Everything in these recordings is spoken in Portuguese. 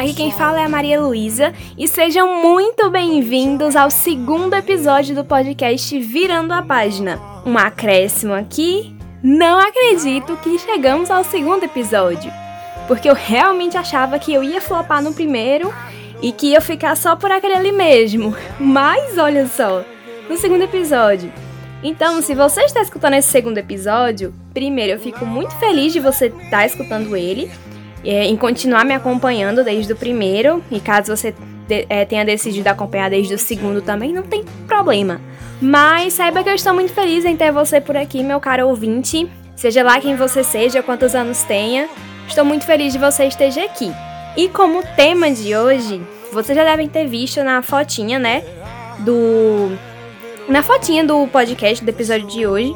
Aqui quem fala é a Maria Luísa e sejam muito bem-vindos ao segundo episódio do podcast Virando a Página. Um acréscimo aqui. Não acredito que chegamos ao segundo episódio, porque eu realmente achava que eu ia flopar no primeiro e que ia ficar só por aquele ali mesmo. Mas olha só, no segundo episódio. Então, se você está escutando esse segundo episódio, primeiro eu fico muito feliz de você estar escutando ele é, em continuar me acompanhando desde o primeiro. E caso você de, é, tenha decidido acompanhar desde o segundo também, não tem problema. Mas saiba que eu estou muito feliz em ter você por aqui, meu caro ouvinte. Seja lá quem você seja, quantos anos tenha, estou muito feliz de você esteja aqui. E como tema de hoje, vocês já devem ter visto na fotinha, né? Do. Na fotinha do podcast do episódio de hoje.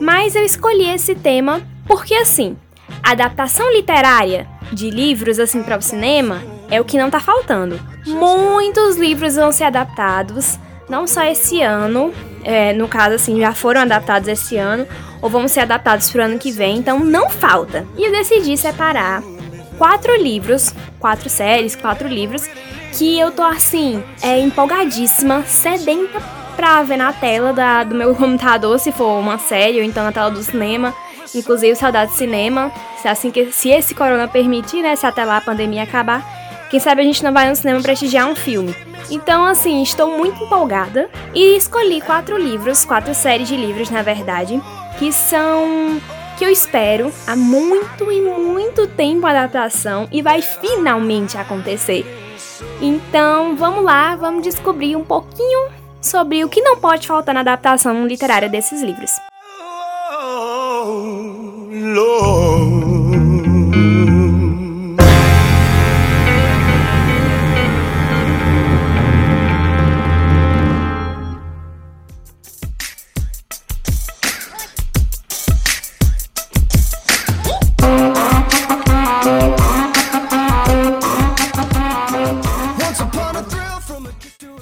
Mas eu escolhi esse tema porque, assim, adaptação literária de livros assim para o cinema é o que não tá faltando. Muitos livros vão ser adaptados, não só esse ano, é, no caso assim, já foram adaptados esse ano, ou vão ser adaptados pro ano que vem, então não falta. E eu decidi separar quatro livros, quatro séries, quatro livros, que eu tô assim, é, empolgadíssima, sedenta pra ver na tela da, do meu computador, se for uma série, ou então na tela do cinema. Inclusive, saudade de cinema. Se, assim que, se esse corona permitir, né? Se até lá a pandemia acabar, quem sabe a gente não vai no cinema prestigiar um filme. Então, assim, estou muito empolgada e escolhi quatro livros, quatro séries de livros, na verdade, que são que eu espero há muito e muito tempo a adaptação e vai finalmente acontecer. Então, vamos lá, vamos descobrir um pouquinho sobre o que não pode faltar na adaptação literária desses livros.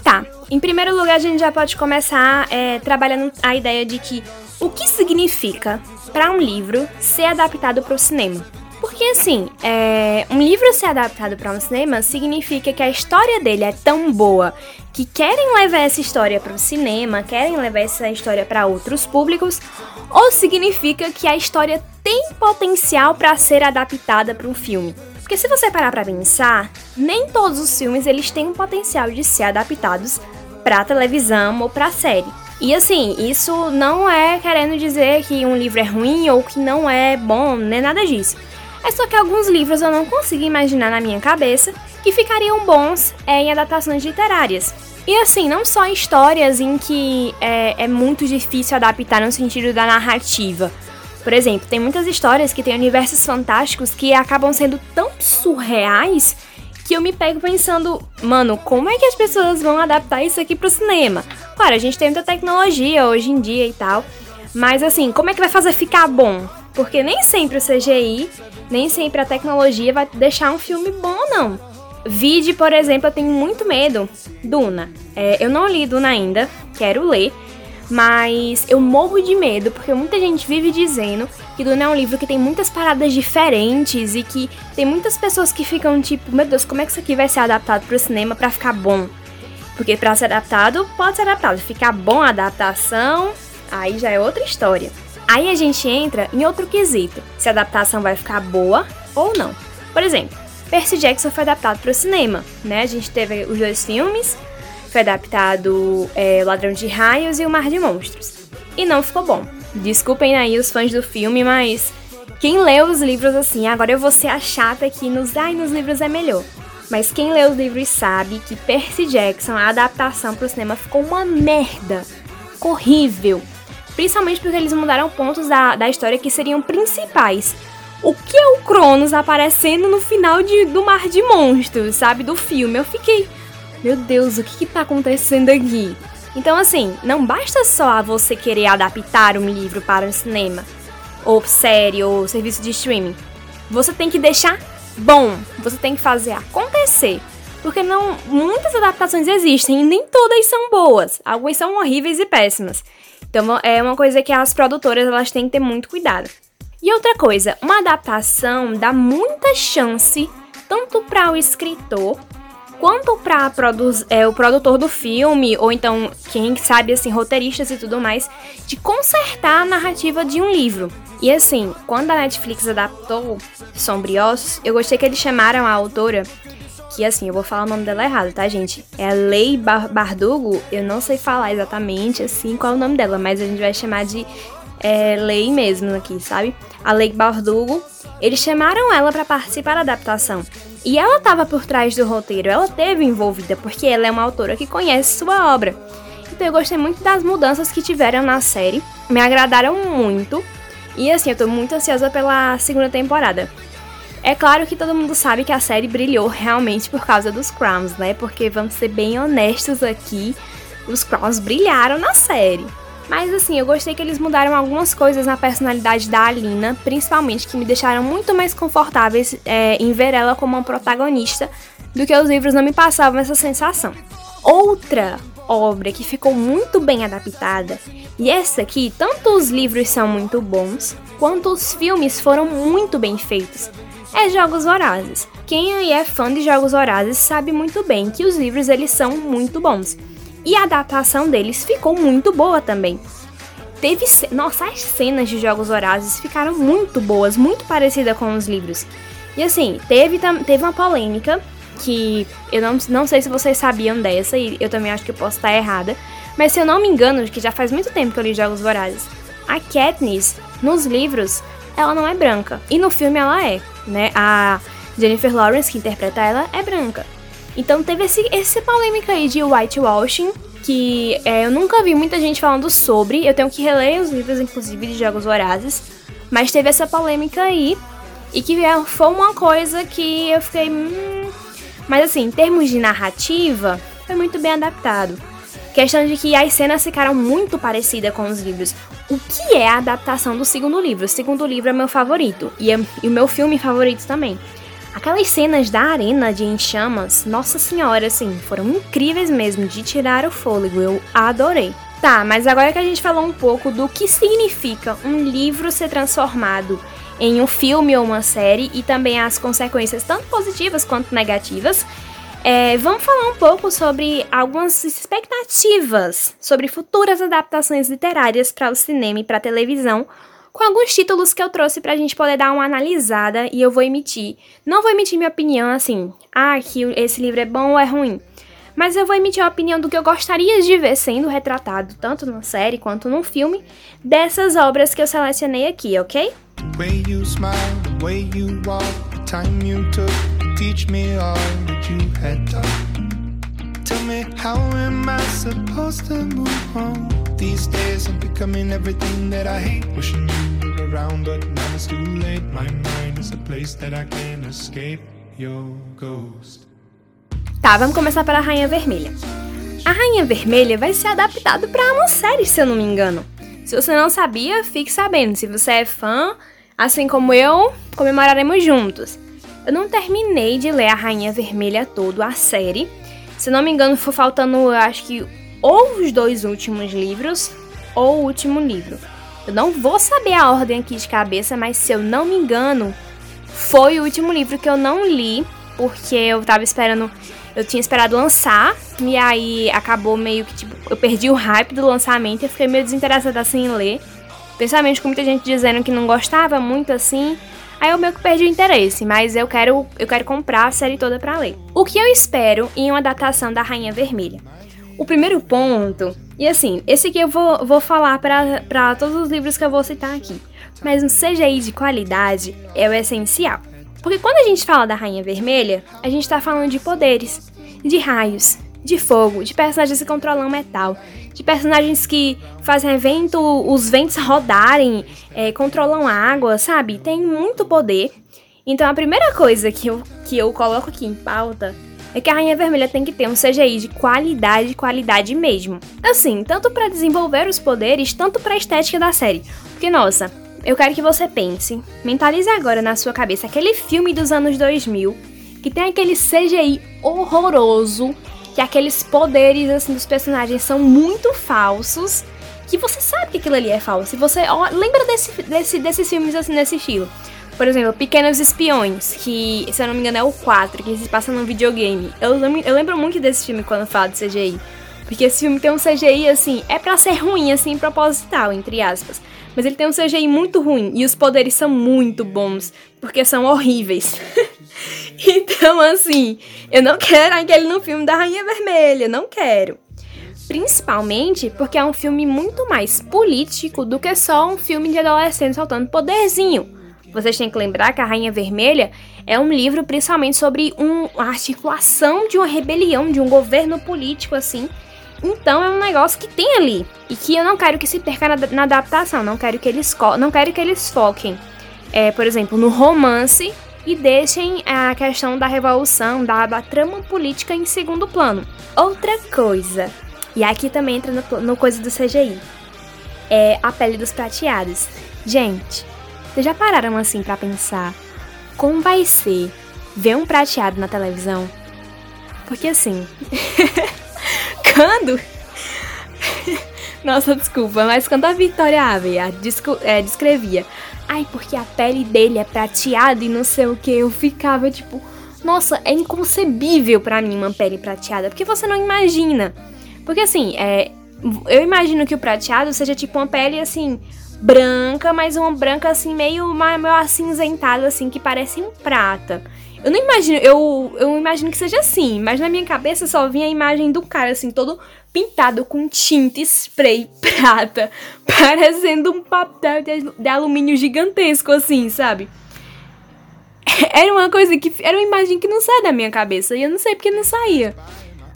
Tá, em primeiro lugar a gente já pode começar é, trabalhando a ideia de que o que significa para um livro ser adaptado para o cinema. Porque assim, é, um livro ser adaptado para um cinema significa que a história dele é tão boa que querem levar essa história para o cinema, querem levar essa história para outros públicos, ou significa que a história tem potencial para ser adaptada para um filme. Porque se você parar para pensar, nem todos os filmes eles têm o potencial de ser adaptados para televisão ou para série. E assim, isso não é querendo dizer que um livro é ruim ou que não é bom, nem nada disso. É só que alguns livros eu não consigo imaginar na minha cabeça que ficariam bons é, em adaptações literárias. E assim, não só histórias em que é, é muito difícil adaptar no sentido da narrativa. Por exemplo, tem muitas histórias que têm universos fantásticos que acabam sendo tão surreais que eu me pego pensando, mano, como é que as pessoas vão adaptar isso aqui pro cinema? Claro, a gente tem muita tecnologia hoje em dia e tal, mas assim, como é que vai fazer ficar bom? Porque nem sempre o CGI, nem sempre a tecnologia vai deixar um filme bom, não. Vide, por exemplo, eu tenho muito medo. Duna. É, eu não li Duna ainda, quero ler. Mas eu morro de medo porque muita gente vive dizendo que Duna é um livro que tem muitas paradas diferentes e que tem muitas pessoas que ficam tipo, meu Deus, como é que isso aqui vai ser adaptado para o cinema para ficar bom? Porque para ser adaptado, pode ser adaptado. Ficar bom a adaptação, aí já é outra história. Aí a gente entra em outro quesito: se a adaptação vai ficar boa ou não. Por exemplo, Percy Jackson foi adaptado para o cinema, né? A gente teve os dois filmes, foi adaptado é, Ladrão de Raios e O Mar de Monstros. E não ficou bom. Desculpem aí os fãs do filme, mas quem lê os livros assim, agora eu vou ser a chata que nos, ai, nos livros é melhor. Mas quem lê os livros sabe que Percy Jackson, a adaptação para o cinema, ficou uma merda. Horrível. Principalmente porque eles mudaram pontos da, da história que seriam principais. O que é o Cronos aparecendo no final de, do Mar de Monstros, sabe? Do filme. Eu fiquei meu Deus, o que, que tá acontecendo aqui? Então, assim, não basta só você querer adaptar um livro para um cinema, ou série, ou serviço de streaming. Você tem que deixar bom, você tem que fazer acontecer. Porque não, muitas adaptações existem e nem todas são boas. Algumas são horríveis e péssimas. Então é uma coisa que as produtoras elas têm que ter muito cuidado. E outra coisa, uma adaptação dá muita chance tanto para o escritor quanto para é, o produtor do filme, ou então quem sabe assim, roteiristas e tudo mais, de consertar a narrativa de um livro. E assim, quando a Netflix adaptou Sombriossos, eu gostei que eles chamaram a autora, que assim, eu vou falar o nome dela errado, tá, gente? É Lei Bar Bardugo, eu não sei falar exatamente assim qual é o nome dela, mas a gente vai chamar de é, Lei mesmo aqui, sabe? A Lei Bardugo. Eles chamaram ela para participar da adaptação. E ela estava por trás do roteiro, ela teve envolvida, porque ela é uma autora que conhece sua obra. Então eu gostei muito das mudanças que tiveram na série, me agradaram muito. E assim, eu tô muito ansiosa pela segunda temporada. É claro que todo mundo sabe que a série brilhou realmente por causa dos Crowns, né? Porque vamos ser bem honestos aqui, os Crowns brilharam na série. Mas assim, eu gostei que eles mudaram algumas coisas na personalidade da Alina, principalmente que me deixaram muito mais confortáveis é, em ver ela como uma protagonista do que os livros não me passavam essa sensação. Outra obra que ficou muito bem adaptada, e essa aqui, tanto os livros são muito bons, quanto os filmes foram muito bem feitos, é Jogos Vorazes. Quem aí é fã de Jogos Vorazes sabe muito bem que os livros eles são muito bons. E a adaptação deles ficou muito boa também. Teve. Nossa, as cenas de Jogos Vorazes ficaram muito boas, muito parecida com os livros. E assim, teve, teve uma polêmica que eu não, não sei se vocês sabiam dessa, e eu também acho que eu posso estar errada. Mas se eu não me engano, que já faz muito tempo que eu li Jogos Vorazes, a Katniss, nos livros, ela não é branca. E no filme ela é, né? A Jennifer Lawrence, que interpreta ela, é branca. Então teve esse, esse polêmica aí de whitewashing, que é, eu nunca vi muita gente falando sobre. Eu tenho que reler os livros, inclusive, de Jogos Vorazes. Mas teve essa polêmica aí. E que é, foi uma coisa que eu fiquei. Hum... Mas assim, em termos de narrativa, foi muito bem adaptado. Questão de que as cenas ficaram muito parecidas com os livros. O que é a adaptação do segundo livro? O segundo livro é meu favorito. E, é, e o meu filme favorito também. Aquelas cenas da arena de Em Chamas, nossa senhora, assim, foram incríveis mesmo, de tirar o fôlego, eu adorei. Tá, mas agora que a gente falou um pouco do que significa um livro ser transformado em um filme ou uma série e também as consequências tanto positivas quanto negativas, é, vamos falar um pouco sobre algumas expectativas sobre futuras adaptações literárias para o cinema e para a televisão com alguns títulos que eu trouxe pra gente poder dar uma analisada e eu vou emitir. Não vou emitir minha opinião assim, ah, que esse livro é bom ou é ruim. Mas eu vou emitir a opinião do que eu gostaria de ver sendo retratado, tanto na série quanto no filme, dessas obras que eu selecionei aqui, ok? Way These days I'm becoming everything that I hate. Wishing you were around, but now it's too late. My mind is a place that I can't escape your ghost. Tá, vamos começar pela Rainha Vermelha. A Rainha Vermelha vai ser adaptado para uma série, se eu não me engano. Se você não sabia, fique sabendo. Se você é fã, assim como eu, comemoraremos juntos. Eu não terminei de ler a Rainha Vermelha todo, a série, se não me engano, foi faltando, eu acho que, ou os dois últimos livros, ou o último livro. Eu não vou saber a ordem aqui de cabeça, mas se eu não me engano, foi o último livro que eu não li, porque eu tava esperando. Eu tinha esperado lançar, e aí acabou meio que, tipo, eu perdi o hype do lançamento e fiquei meio desinteressada assim em ler. Principalmente com muita gente dizendo que não gostava muito assim. Aí eu meio que perdi o interesse, mas eu quero, eu quero comprar a série toda para ler. O que eu espero em uma adaptação da Rainha Vermelha? O primeiro ponto, e assim, esse aqui eu vou, vou falar para todos os livros que eu vou citar aqui, mas um CGI de qualidade é o essencial. Porque quando a gente fala da Rainha Vermelha, a gente tá falando de poderes, de raios, de fogo, de personagens que controlam metal, de personagens que fazem vento, os ventos rodarem, é, controlam água, sabe? Tem muito poder. Então a primeira coisa que eu, que eu coloco aqui em pauta é que a Rainha Vermelha tem que ter um CGI de qualidade, qualidade mesmo. Assim, tanto para desenvolver os poderes, tanto para a estética da série. Porque, nossa, eu quero que você pense, mentalize agora na sua cabeça aquele filme dos anos 2000 que tem aquele CGI horroroso que aqueles poderes assim dos personagens são muito falsos, que você sabe que aquilo ali é falso. E você ó, lembra desse, desse, desses filmes assim nesse estilo. Por exemplo, Pequenos Espiões, que, se eu não me engano, é o 4, que se passa num videogame. Eu, eu lembro muito desse filme quando falo de CGI. Porque esse filme tem um CGI, assim, é pra ser ruim, assim, proposital, entre aspas. Mas ele tem um CGI muito ruim e os poderes são muito bons, porque são horríveis. então, assim, eu não quero aquele no filme da Rainha Vermelha, não quero. Principalmente porque é um filme muito mais político do que só um filme de adolescente soltando poderzinho. Vocês têm que lembrar que A Rainha Vermelha é um livro principalmente sobre um, a articulação de uma rebelião, de um governo político, assim. Então é um negócio que tem ali. E que eu não quero que se perca na, na adaptação. Não quero que eles, não quero que eles foquem, é, por exemplo, no romance e deixem a questão da revolução, da, da trama política em segundo plano. Outra coisa, e aqui também entra no, no coisa do CGI, é a pele dos prateados. Gente, vocês já pararam assim para pensar como vai ser ver um prateado na televisão? Porque assim, quando Nossa, desculpa, mas quando a Victoria Ave é, descrevia, ai, porque a pele dele é prateada e não sei o que, eu ficava tipo, nossa, é inconcebível para mim uma pele prateada, porque você não imagina. Porque assim, é, eu imagino que o prateado seja tipo uma pele assim, branca, mas uma branca assim, meio, meio acinzentada, assim, que parece um prata. Eu não imagino, eu, eu imagino que seja assim, mas na minha cabeça só vinha a imagem do cara, assim, todo pintado com tinta spray prata, parecendo um papel de, de alumínio gigantesco, assim, sabe? Era uma coisa que. Era uma imagem que não sai da minha cabeça, e eu não sei porque não saía.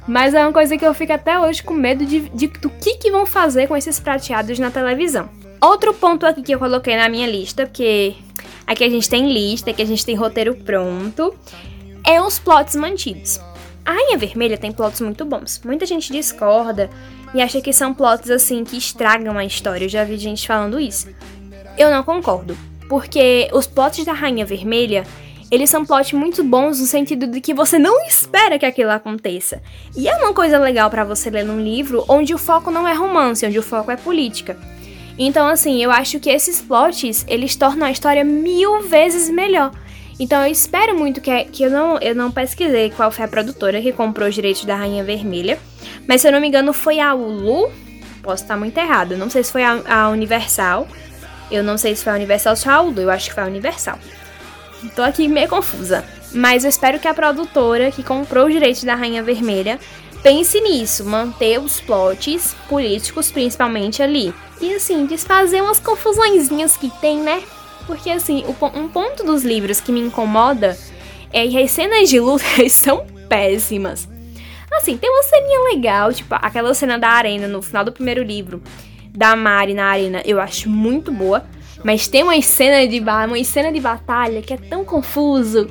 Mas é uma coisa que eu fico até hoje com medo de, de do que, que vão fazer com esses prateados na televisão. Outro ponto aqui que eu coloquei na minha lista, porque aqui a gente tem lista, aqui a gente tem roteiro pronto, é os plots mantidos. A Rainha Vermelha tem plots muito bons. Muita gente discorda e acha que são plots assim que estragam a história. Eu já vi gente falando isso. Eu não concordo, porque os plots da Rainha Vermelha eles são plots muito bons no sentido de que você não espera que aquilo aconteça. E é uma coisa legal para você ler num livro onde o foco não é romance, onde o foco é política. Então, assim, eu acho que esses plots, eles tornam a história mil vezes melhor. Então eu espero muito que, que eu, não, eu não pesquisei qual foi a produtora que comprou os direitos da Rainha Vermelha. Mas se eu não me engano foi a Hulu. Posso estar muito errado. Não sei se foi a, a Universal. Eu não sei se foi a Universal ou se foi a Hulu. Eu acho que foi a Universal. Tô aqui meio confusa. Mas eu espero que a produtora que comprou os direitos da Rainha Vermelha pense nisso, manter os plots políticos principalmente ali. E assim, desfazer umas confusõezinhas que tem, né? Porque assim, um ponto dos livros que me incomoda é que as cenas de luta são péssimas. Assim, tem uma ceninha legal, tipo aquela cena da arena no final do primeiro livro, da Mari na arena, eu acho muito boa. Mas tem uma cena de, uma cena de batalha que é tão confuso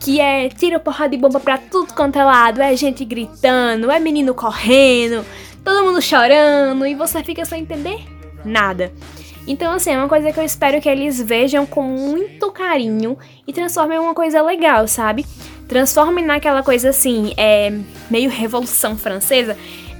que é tira porrada de bomba pra tudo quanto é lado, é gente gritando, é menino correndo, todo mundo chorando e você fica sem entender nada. Então, assim, é uma coisa que eu espero que eles vejam com muito carinho e transformem em uma coisa legal, sabe? Transformem naquela coisa assim, é meio Revolução Francesa.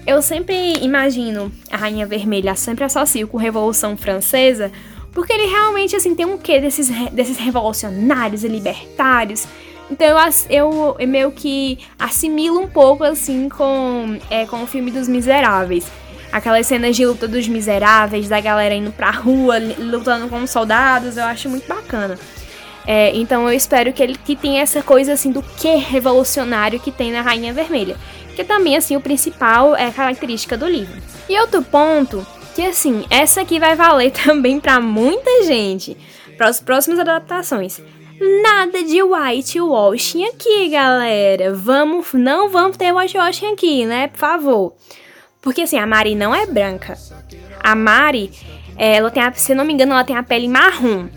Eu sempre imagino a Rainha Vermelha, sempre associo com Revolução Francesa, porque ele realmente, assim, tem um quê desses, desses revolucionários e libertários então eu, eu, meio que assimilo um pouco assim com, é, com o filme dos Miseráveis. Aquelas cenas de luta dos miseráveis, da galera indo pra rua, lutando com os soldados, eu acho muito bacana. É, então eu espero que ele que tenha essa coisa assim do que revolucionário que tem na Rainha Vermelha. Que também, assim, o principal é característica do livro. E outro ponto, que assim, essa aqui vai valer também para muita gente, para as próximas adaptações. Nada de whitewashing aqui, galera. Vamos, não vamos ter whitewashing aqui, né? Por favor. Porque assim, a Mari não é branca. A Mari, ela tem, a, se eu não me engano, ela tem a pele marrom.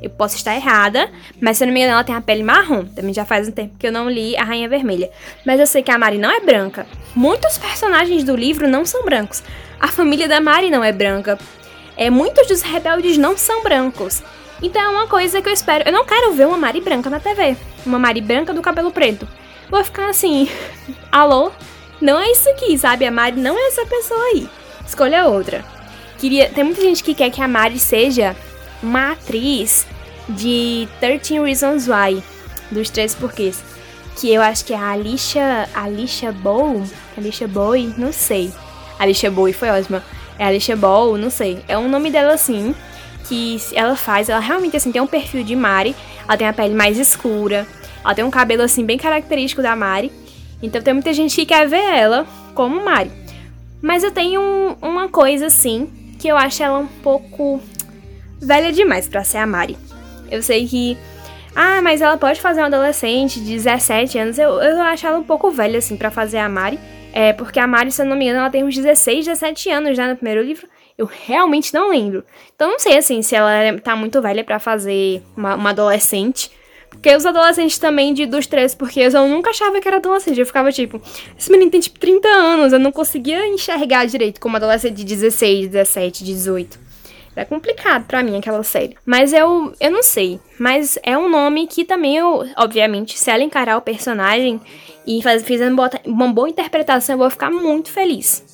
Eu posso estar errada, mas se eu não me engano, ela tem a pele marrom. Também já faz um tempo que eu não li A Rainha Vermelha. Mas eu sei que a Mari não é branca. Muitos personagens do livro não são brancos. A família da Mari não é branca. É, muitos dos rebeldes não são brancos. Então é uma coisa que eu espero. Eu não quero ver uma Mari branca na TV. Uma Mari branca do cabelo preto. Vou ficar assim, alô? Não é isso aqui, sabe? A Mari não é essa pessoa aí. Escolha outra. Queria. Tem muita gente que quer que a Mari seja uma atriz de 13 Reasons Why, dos três porquês. Que eu acho que é a Alicia. Alicia Bow? Alicia Boy? Não sei. Alicia Boy foi ótima. É Alicia Bow, não sei. É um nome dela assim. Que ela faz. Ela realmente assim tem um perfil de Mari. Ela tem a pele mais escura. Ela tem um cabelo assim bem característico da Mari. Então tem muita gente que quer ver ela como Mari. Mas eu tenho um, uma coisa assim. Que eu acho ela um pouco velha demais para ser a Mari. Eu sei que. Ah, mas ela pode fazer uma adolescente de 17 anos. Eu, eu acho ela um pouco velha, assim, para fazer a Mari. É, porque a Mari, se eu não me engano, ela tem uns 16, 17 anos já no primeiro livro. Eu realmente não lembro. Então não sei, assim, se ela tá muito velha para fazer uma, uma, adolescente. Porque os adolescentes também de, dos três porque eu nunca achava que era adolescente. Eu ficava tipo, esse menino tem tipo 30 anos. Eu não conseguia enxergar direito como adolescente de 16, 17, 18. É complicado para mim aquela série. Mas eu, eu não sei. Mas é um nome que também eu, obviamente, se ela encarar o personagem e faz, fizer uma boa interpretação, eu vou ficar muito feliz.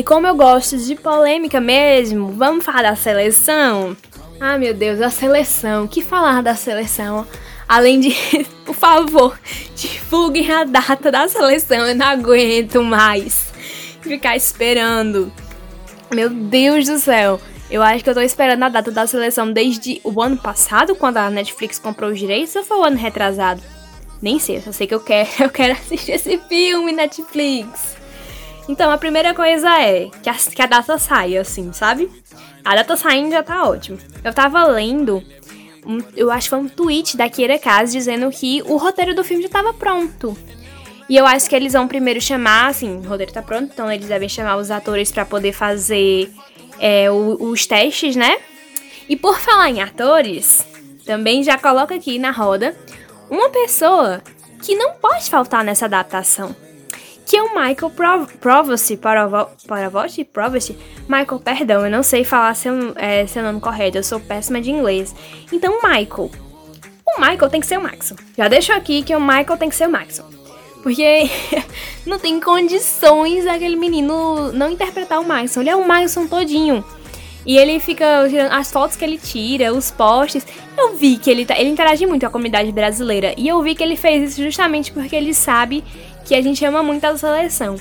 E como eu gosto de polêmica mesmo, vamos falar da seleção? Ah, meu Deus, a seleção. que falar da seleção? Além de, por favor, divulguem a data da seleção. Eu não aguento mais ficar esperando. Meu Deus do céu. Eu acho que eu tô esperando a data da seleção desde o ano passado, quando a Netflix comprou os direitos, ou foi o ano retrasado? Nem sei, só sei que eu quero, eu quero assistir esse filme, Netflix. Então, a primeira coisa é que a, que a data saia, assim, sabe? A data saindo já tá ótimo. Eu tava lendo, um, eu acho que foi um tweet da Kira Kazi dizendo que o roteiro do filme já tava pronto. E eu acho que eles vão primeiro chamar, assim, o roteiro tá pronto, então eles devem chamar os atores para poder fazer é, o, os testes, né? E por falar em atores, também já coloca aqui na roda uma pessoa que não pode faltar nessa adaptação que é o Michael Provost, Paravost, Provost, Michael, perdão, eu não sei falar seu, é, seu nome correto, eu sou péssima de inglês. Então, Michael. O Michael tem que ser o Maxon. Já deixo aqui que o Michael tem que ser o Maxon. Porque não tem condições aquele menino não interpretar o Maxon. Ele é o Maxon todinho. E ele fica tirando as fotos que ele tira, os posts. Eu vi que ele, tá, ele interage muito com a comunidade brasileira. E eu vi que ele fez isso justamente porque ele sabe que a gente ama muito a seleção.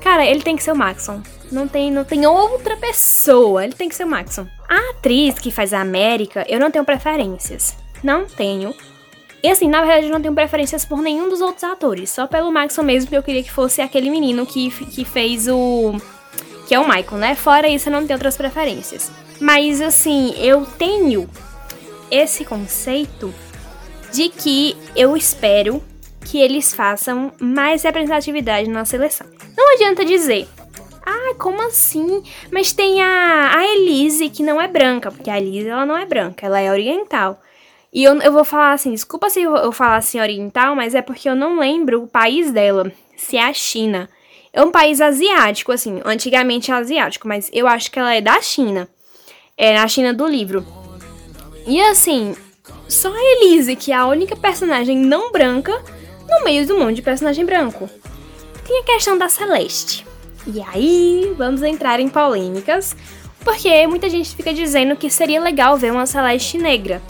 Cara, ele tem que ser o Maxon. Não tem, não tem outra pessoa. Ele tem que ser o Maxon. A atriz que faz a América, eu não tenho preferências. Não tenho. E assim, na verdade, eu não tenho preferências por nenhum dos outros atores. Só pelo Maxon mesmo, que eu queria que fosse aquele menino que, que fez o. Que é o Michael, né? Fora isso, eu não tenho outras preferências. Mas assim, eu tenho esse conceito de que eu espero que eles façam mais representatividade na seleção. Não adianta dizer, ah, como assim? Mas tem a, a Elise, que não é branca, porque a Elise ela não é branca, ela é oriental. E eu, eu vou falar assim, desculpa se eu, eu falar assim oriental, mas é porque eu não lembro o país dela, se é a China. É um país asiático, assim, antigamente é asiático, mas eu acho que ela é da China. É na China do livro. E assim, só a Elise, que é a única personagem não branca, no meio do monte de personagem branco. Tem a questão da Celeste. E aí, vamos entrar em polêmicas, porque muita gente fica dizendo que seria legal ver uma Celeste negra.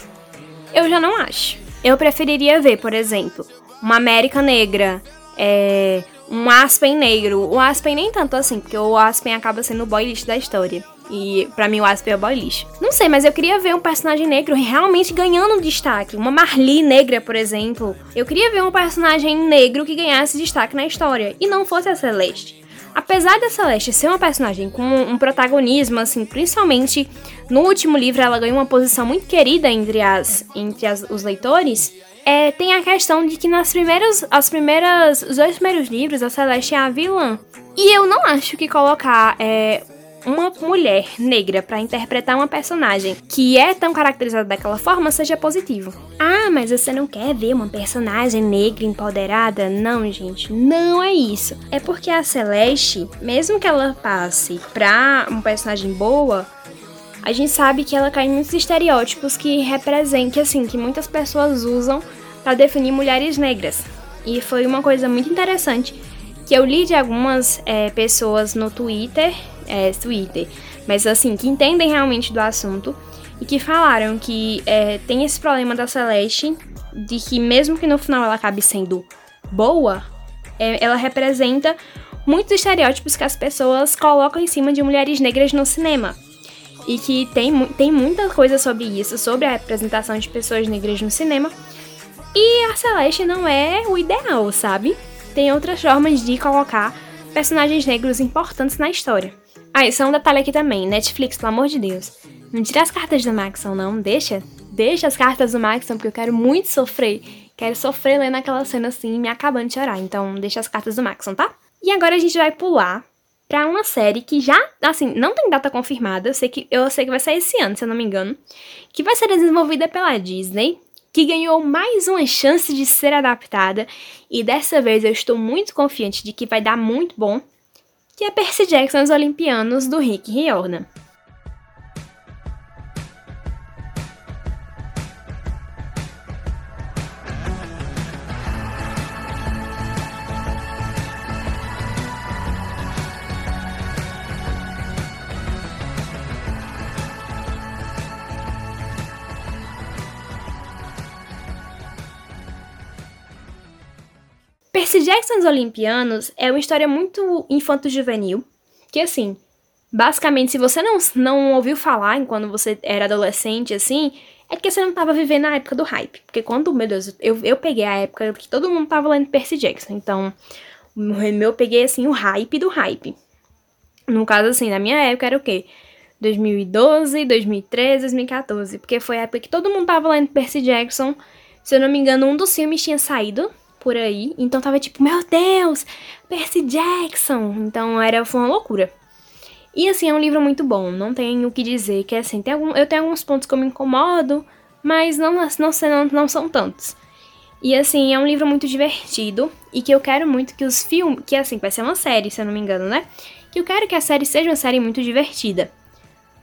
Eu já não acho. Eu preferiria ver, por exemplo, uma América negra, é, um Aspen negro. O Aspen nem tanto assim, porque o Aspen acaba sendo o boy lixo da história. E para mim o Aspen é o boy lixo. Não sei, mas eu queria ver um personagem negro realmente ganhando destaque. Uma Marli negra, por exemplo. Eu queria ver um personagem negro que ganhasse destaque na história. E não fosse a Celeste. Apesar da Celeste ser uma personagem com um protagonismo, assim, principalmente no último livro ela ganhou uma posição muito querida entre, as, entre as, os leitores, é, tem a questão de que nas primeiras, as primeiras, os dois primeiros livros a Celeste é a vilã. E eu não acho que colocar é, uma mulher negra para interpretar uma personagem que é tão caracterizada daquela forma seja positivo. Ah, mas você não quer ver uma personagem negra empoderada? Não, gente, não é isso. É porque a Celeste, mesmo que ela passe pra uma personagem boa, a gente sabe que ela cai em muitos estereótipos que representam, que assim, que muitas pessoas usam para definir mulheres negras. E foi uma coisa muito interessante que eu li de algumas é, pessoas no Twitter, é, Twitter, mas assim, que entendem realmente do assunto e que falaram que é, tem esse problema da Celeste, de que mesmo que no final ela acabe sendo boa, é, ela representa muitos estereótipos que as pessoas colocam em cima de mulheres negras no cinema. E que tem, tem muita coisa sobre isso, sobre a representação de pessoas negras no cinema. E a Celeste não é o ideal, sabe? Tem outras formas de colocar personagens negros importantes na história. Ah, isso é um detalhe aqui também. Netflix, pelo amor de Deus. Não tira as cartas do Maxon, não. Deixa. Deixa as cartas do Maxon, porque eu quero muito sofrer. Quero sofrer lendo aquela cena assim, me acabando de chorar. Então, deixa as cartas do Maxon, tá? E agora a gente vai pular pra uma série que já, assim, não tem data confirmada. Eu sei que, eu sei que vai sair esse ano, se eu não me engano. Que vai ser desenvolvida pela Disney que ganhou mais uma chance de ser adaptada, e dessa vez eu estou muito confiante de que vai dar muito bom, que é Percy Jackson os Olimpianos do Rick Riordan. Percy Jackson os Olimpianos é uma história muito infanto-juvenil, que assim, basicamente, se você não, não ouviu falar enquanto você era adolescente, assim, é que você não tava vivendo a época do hype. Porque quando, meu Deus, eu, eu peguei a época que todo mundo tava lendo Percy Jackson, então, eu peguei, assim, o hype do hype. No caso, assim, na minha época era o quê? 2012, 2013, 2014, porque foi a época que todo mundo tava lendo Percy Jackson. Se eu não me engano, um dos filmes tinha saído, por aí. Então tava tipo, meu Deus, Percy Jackson. Então era foi uma loucura. E assim, é um livro muito bom, não tenho o que dizer, que assim, tem algum, eu tenho alguns pontos que eu me incomodo, mas não, não, não, não são tantos. E assim, é um livro muito divertido e que eu quero muito que os filmes, que assim, vai ser uma série, se eu não me engano, né? Que eu quero que a série seja uma série muito divertida.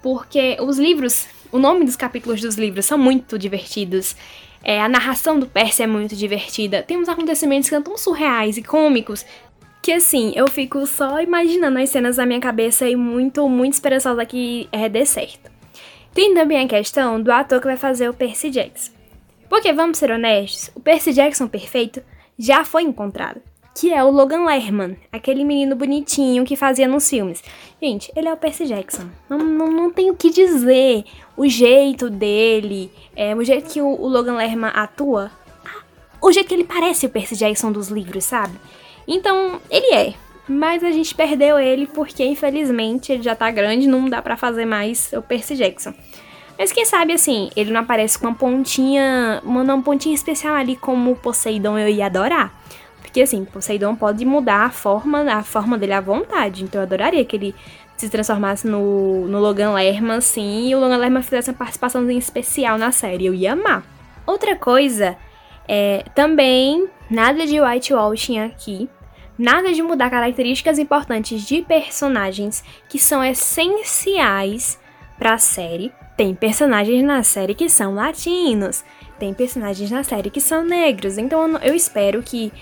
Porque os livros, o nome dos capítulos dos livros são muito divertidos. É, a narração do Percy é muito divertida. Tem uns acontecimentos que são tão surreais e cômicos que assim, eu fico só imaginando as cenas na minha cabeça e muito, muito esperançosa que é, dê certo. Tem também a questão do ator que vai fazer o Percy Jackson. Porque, vamos ser honestos, o Percy Jackson perfeito já foi encontrado que é o Logan Lerman, aquele menino bonitinho que fazia nos filmes. Gente, ele é o Percy Jackson. Não, não, não tenho o que dizer. O jeito dele, é, o jeito que o, o Logan Lerman atua, o jeito que ele parece o Percy Jackson dos livros, sabe? Então, ele é. Mas a gente perdeu ele porque, infelizmente, ele já tá grande, não dá para fazer mais o Percy Jackson. Mas quem sabe, assim, ele não aparece com uma pontinha, uma, uma pontinha especial ali como o Poseidon eu ia adorar. Porque assim, Poseidon pode mudar a forma, a forma dele à vontade. Então eu adoraria que ele se transformasse no, no Logan Lerman, assim, e o Logan Lerman fizesse uma participação especial na série. Eu ia amar. Outra coisa é também nada de whitewashing aqui. Nada de mudar características importantes de personagens que são essenciais para a série. Tem personagens na série que são latinos, tem personagens na série que são negros. Então eu espero que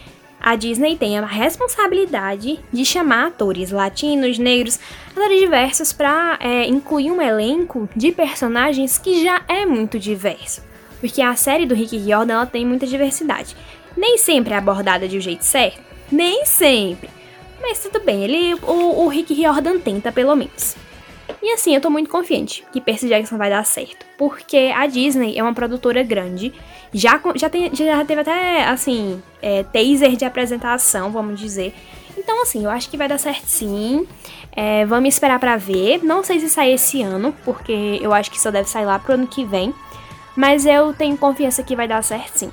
a Disney tem a responsabilidade de chamar atores latinos, negros, atores diversos para é, incluir um elenco de personagens que já é muito diverso. Porque a série do Rick Riordan tem muita diversidade. Nem sempre é abordada de um jeito certo, nem sempre. Mas tudo bem, ele, o, o Rick Riordan tenta pelo menos. E assim, eu tô muito confiante que Percy Jackson vai dar certo. Porque a Disney é uma produtora grande já, já, tem, já teve até, assim, é, taser de apresentação, vamos dizer. Então, assim, eu acho que vai dar certo sim. É, vamos esperar para ver. Não sei se sai esse ano, porque eu acho que só deve sair lá pro ano que vem. Mas eu tenho confiança que vai dar certo sim.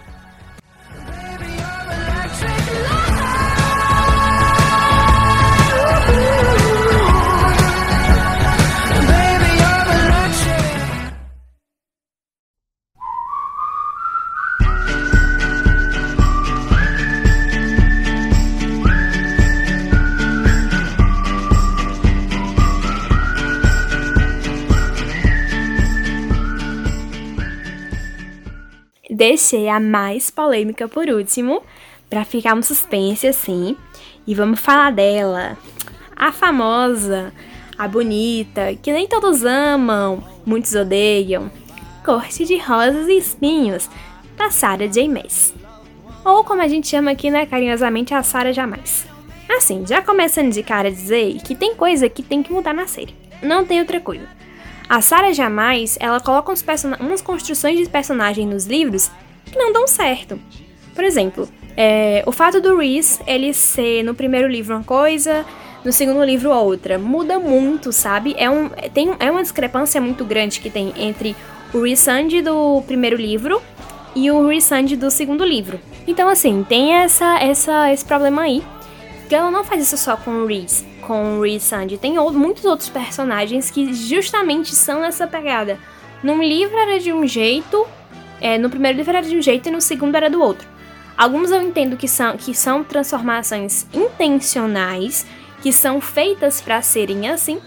Deixei a mais polêmica por último, para ficar um suspense assim. E vamos falar dela. A famosa, a bonita, que nem todos amam, muitos odeiam. Corte de Rosas e Espinhos, da Sarah J. Maas. Ou como a gente chama aqui, né, carinhosamente, a Sarah Jamais. Assim, já começando de cara a dizer que tem coisa que tem que mudar na série. Não tem outra coisa. A Sarah Jamais, ela coloca uns umas construções de personagem nos livros que não dão certo. Por exemplo, é, o fato do Reese, ele ser no primeiro livro uma coisa, no segundo livro outra, muda muito, sabe? É, um, tem, é uma discrepância muito grande que tem entre o Reese do primeiro livro e o Reese do segundo livro. Então, assim, tem essa, essa, esse problema aí. Que ela não faz isso só com o Reese, com o Reese Sandy. Tem outro, muitos outros personagens que justamente são nessa pegada. Num livro era de um jeito, é, no primeiro livro era de um jeito e no segundo era do outro. Alguns eu entendo que são, que são transformações intencionais, que são feitas para serem assim.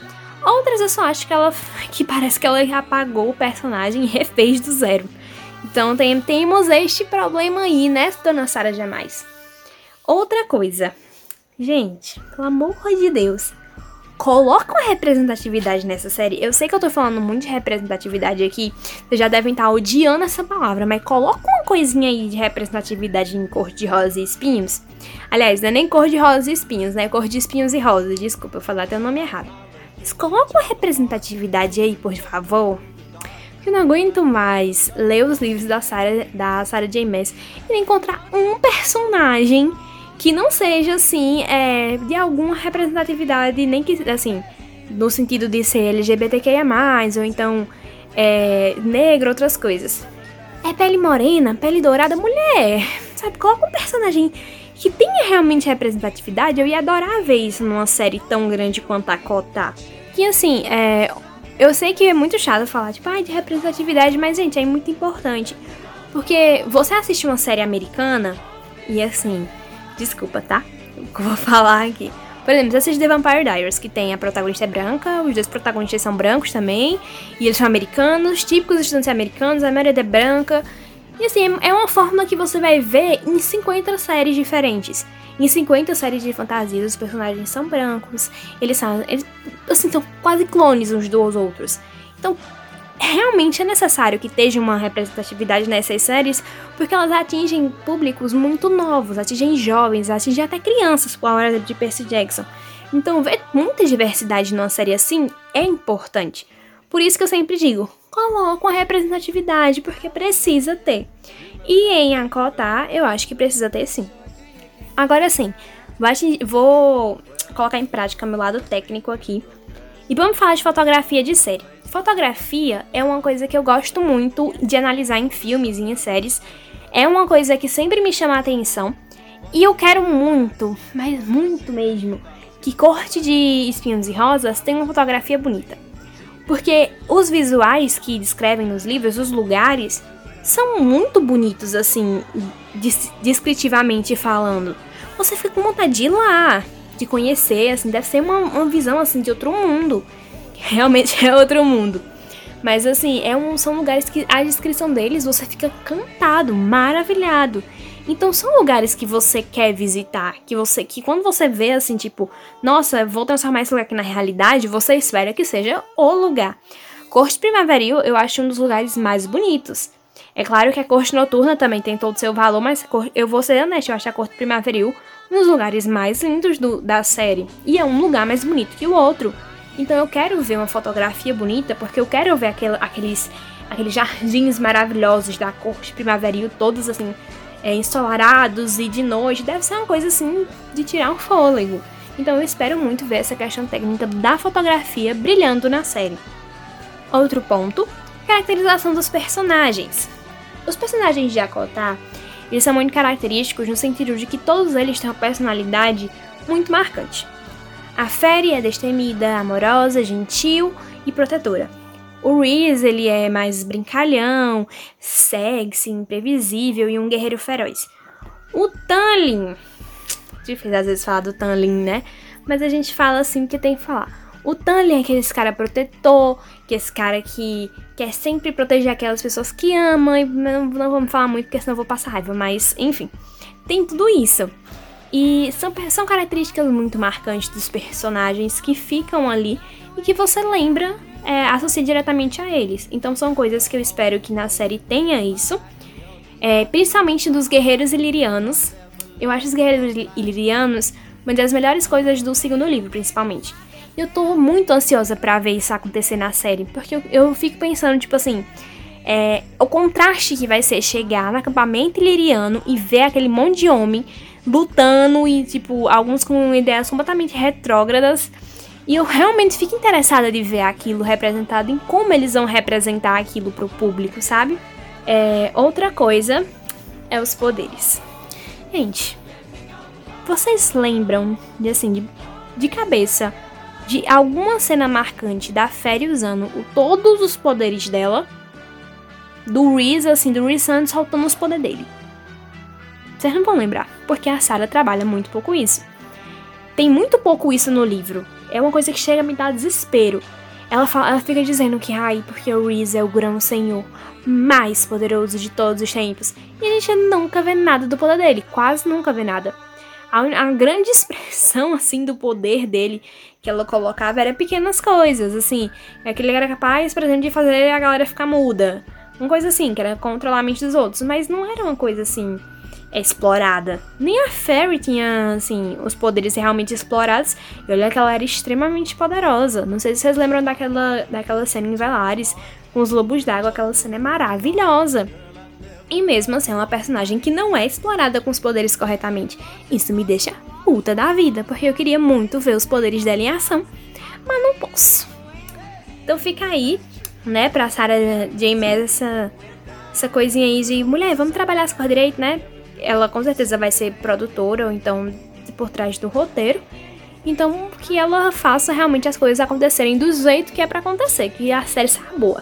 Outras eu só acho que ela que parece que ela apagou o personagem e refez do zero. Então tem, temos este problema aí, né, dona Sara Jamais. Outra coisa. Gente, pelo amor de Deus, coloca uma representatividade nessa série. Eu sei que eu tô falando muito de representatividade aqui, vocês já devem estar odiando essa palavra, mas coloca uma coisinha aí de representatividade em cor de rosa e espinhos. Aliás, não é nem cor de rosa e espinhos, né? Cor de espinhos e rosa. Desculpa, eu falei até o nome errado. Mas coloca uma representatividade aí, por favor. Eu não aguento mais ler os livros da Sarah, da Sarah J. Maas e encontrar um personagem que não seja, assim, é, de alguma representatividade, nem que, assim, no sentido de ser LGBTQIA+, ou então é, negro, outras coisas. É pele morena, pele dourada, mulher, sabe? Coloca um personagem que tenha realmente representatividade, eu ia adorar ver isso numa série tão grande quanto a Cota. Que, assim, é, eu sei que é muito chato falar, tipo, ai, de representatividade, mas, gente, é muito importante. Porque você assiste uma série americana e, assim, Desculpa, tá? O que eu vou falar aqui. Por exemplo, assiste The Vampire Diaries, que tem a protagonista é branca, os dois protagonistas são brancos também, e eles são americanos, típicos estudantes americanos, a maioria é branca. E assim, é uma fórmula que você vai ver em 50 séries diferentes. Em 50 séries de fantasia, os personagens são brancos, eles são, eles, assim, são quase clones uns dos outros. Então, realmente é necessário que esteja uma representatividade nessas séries, porque elas atingem públicos muito novos, atingem jovens, atingem até crianças, com a hora de Percy Jackson. Então, ver muita diversidade numa série assim é importante. Por isso que eu sempre digo, coloca uma representatividade, porque precisa ter. E em Acotar, eu acho que precisa ter sim. Agora sim, vou colocar em prática meu lado técnico aqui. E vamos falar de fotografia de série. Fotografia é uma coisa que eu gosto muito de analisar em filmes e em séries. É uma coisa que sempre me chama a atenção. E eu quero muito, mas muito mesmo, que Corte de Espinhos e Rosas tenha uma fotografia bonita. Porque os visuais que descrevem nos livros, os lugares, são muito bonitos, assim, descritivamente falando. Você fica com vontade de ir lá, de conhecer, assim, deve ser uma, uma visão, assim, de outro mundo realmente é outro mundo. Mas assim, é um, são lugares que a descrição deles você fica cantado, maravilhado. Então são lugares que você quer visitar, que você que quando você vê assim, tipo, nossa, vou transformar esse lugar aqui na realidade, você espera que seja o lugar. Corte Primaveril eu acho um dos lugares mais bonitos. É claro que a corte noturna também tem todo o seu valor, mas eu vou ser honesta, eu acho a corte primaveril dos lugares mais lindos do, da série. E é um lugar mais bonito que o outro. Então eu quero ver uma fotografia bonita, porque eu quero ver aquele, aqueles, aqueles jardins maravilhosos da corte primaveril, todos assim, é, ensolarados e de noite. Deve ser uma coisa assim de tirar um fôlego. Então eu espero muito ver essa questão técnica da fotografia brilhando na série. Outro ponto, caracterização dos personagens. Os personagens de Akotar, eles são muito característicos no sentido de que todos eles têm uma personalidade muito marcante. A Fairy é destemida, amorosa, gentil e protetora. O Reese, ele é mais brincalhão, sexy, imprevisível e um guerreiro feroz. O Tanlin, difícil às vezes falar do Tanlin, né? Mas a gente fala assim que tem que falar. O Tanley é aquele cara protetor, que é esse cara que quer sempre proteger aquelas pessoas que amam, e não, não vamos falar muito porque senão eu vou passar raiva, mas enfim, tem tudo isso. E são, são características muito marcantes dos personagens que ficam ali e que você lembra, é, associa diretamente a eles. Então são coisas que eu espero que na série tenha isso. É, principalmente dos guerreiros ilirianos. Eu acho os guerreiros ilirianos uma das melhores coisas do segundo livro, principalmente. Eu tô muito ansiosa para ver isso acontecer na série, porque eu, eu fico pensando, tipo assim, é, o contraste que vai ser chegar no acampamento iliriano e ver aquele monte de homem lutando e, tipo, alguns com ideias completamente retrógradas. E eu realmente fico interessada de ver aquilo representado em como eles vão representar aquilo pro público, sabe? É, outra coisa é os poderes. Gente, vocês lembram de assim, de, de cabeça, de alguma cena marcante da Fairy usando todos os poderes dela? Do Reese, assim, do Reese Santos soltando os poderes dele. Vocês não vão lembrar, porque a Sarah trabalha muito pouco isso. Tem muito pouco isso no livro. É uma coisa que chega a me dar desespero. Ela, fala, ela fica dizendo que, ai, porque o Reese é o grão senhor mais poderoso de todos os tempos. E a gente nunca vê nada do poder dele, quase nunca vê nada. A, a grande expressão, assim, do poder dele que ela colocava era pequenas coisas, assim. É que ele era capaz, por exemplo, de fazer a galera ficar muda. Uma coisa assim, que era controlar a mente dos outros. Mas não era uma coisa assim explorada. Nem a Fairy tinha, assim, os poderes realmente explorados. E olha que ela era extremamente poderosa. Não sei se vocês lembram daquela, daquela cena em Velares com os lobos d'água. Aquela cena é maravilhosa. E mesmo assim, é uma personagem que não é explorada com os poderes corretamente. Isso me deixa puta da vida, porque eu queria muito ver os poderes dela em ação, mas não posso. Então fica aí, né, pra Sarah J. Maas essa, essa coisinha aí de mulher, vamos trabalhar as coisas direito, né? ela com certeza vai ser produtora ou então por trás do roteiro. Então, que ela faça realmente as coisas acontecerem do jeito que é para acontecer, que a série seja boa.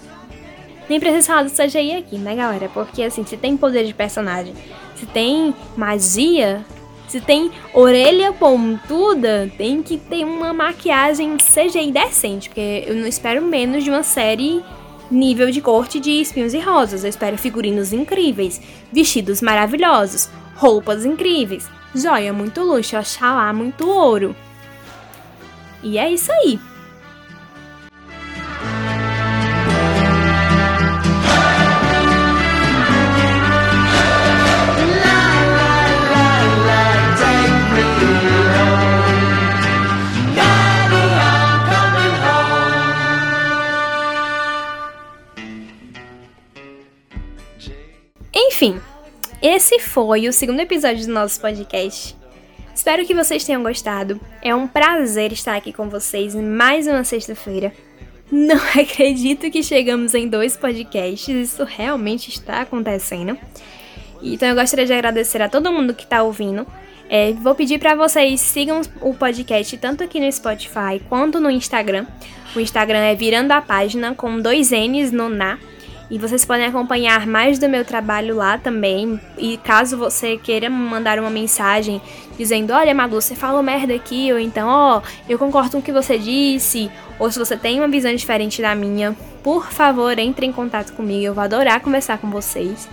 Nem precisa falar do CGI aqui, né, galera? Porque, assim, se tem poder de personagem, se tem magia, se tem orelha pontuda, tem que ter uma maquiagem CGI decente, porque eu não espero menos de uma série nível de corte de espinhos e rosas. Eu espero figurinos incríveis, vestidos maravilhosos, roupas incríveis, joia muito luxo, oxalá muito ouro. E é isso aí. Esse foi o segundo episódio do nosso podcast. Espero que vocês tenham gostado. É um prazer estar aqui com vocês mais uma sexta-feira. Não acredito que chegamos em dois podcasts, isso realmente está acontecendo. Então eu gostaria de agradecer a todo mundo que está ouvindo. É, vou pedir para vocês sigam o podcast tanto aqui no Spotify quanto no Instagram. O Instagram é virando a página com dois N's no na e vocês podem acompanhar mais do meu trabalho lá também. E caso você queira mandar uma mensagem dizendo: Olha, Malu, você falou merda aqui, ou então, ó, oh, eu concordo com o que você disse, ou se você tem uma visão diferente da minha, por favor, entre em contato comigo. Eu vou adorar conversar com vocês.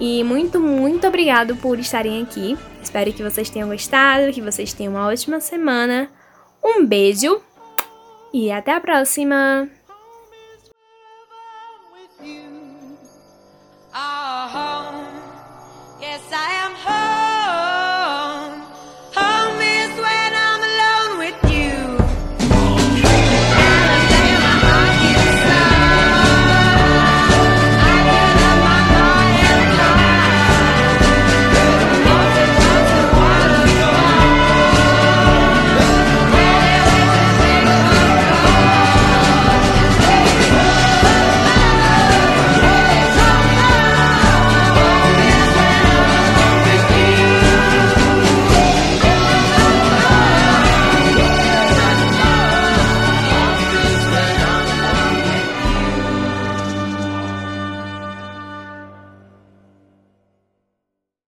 E muito, muito obrigado por estarem aqui. Espero que vocês tenham gostado, que vocês tenham uma ótima semana. Um beijo e até a próxima!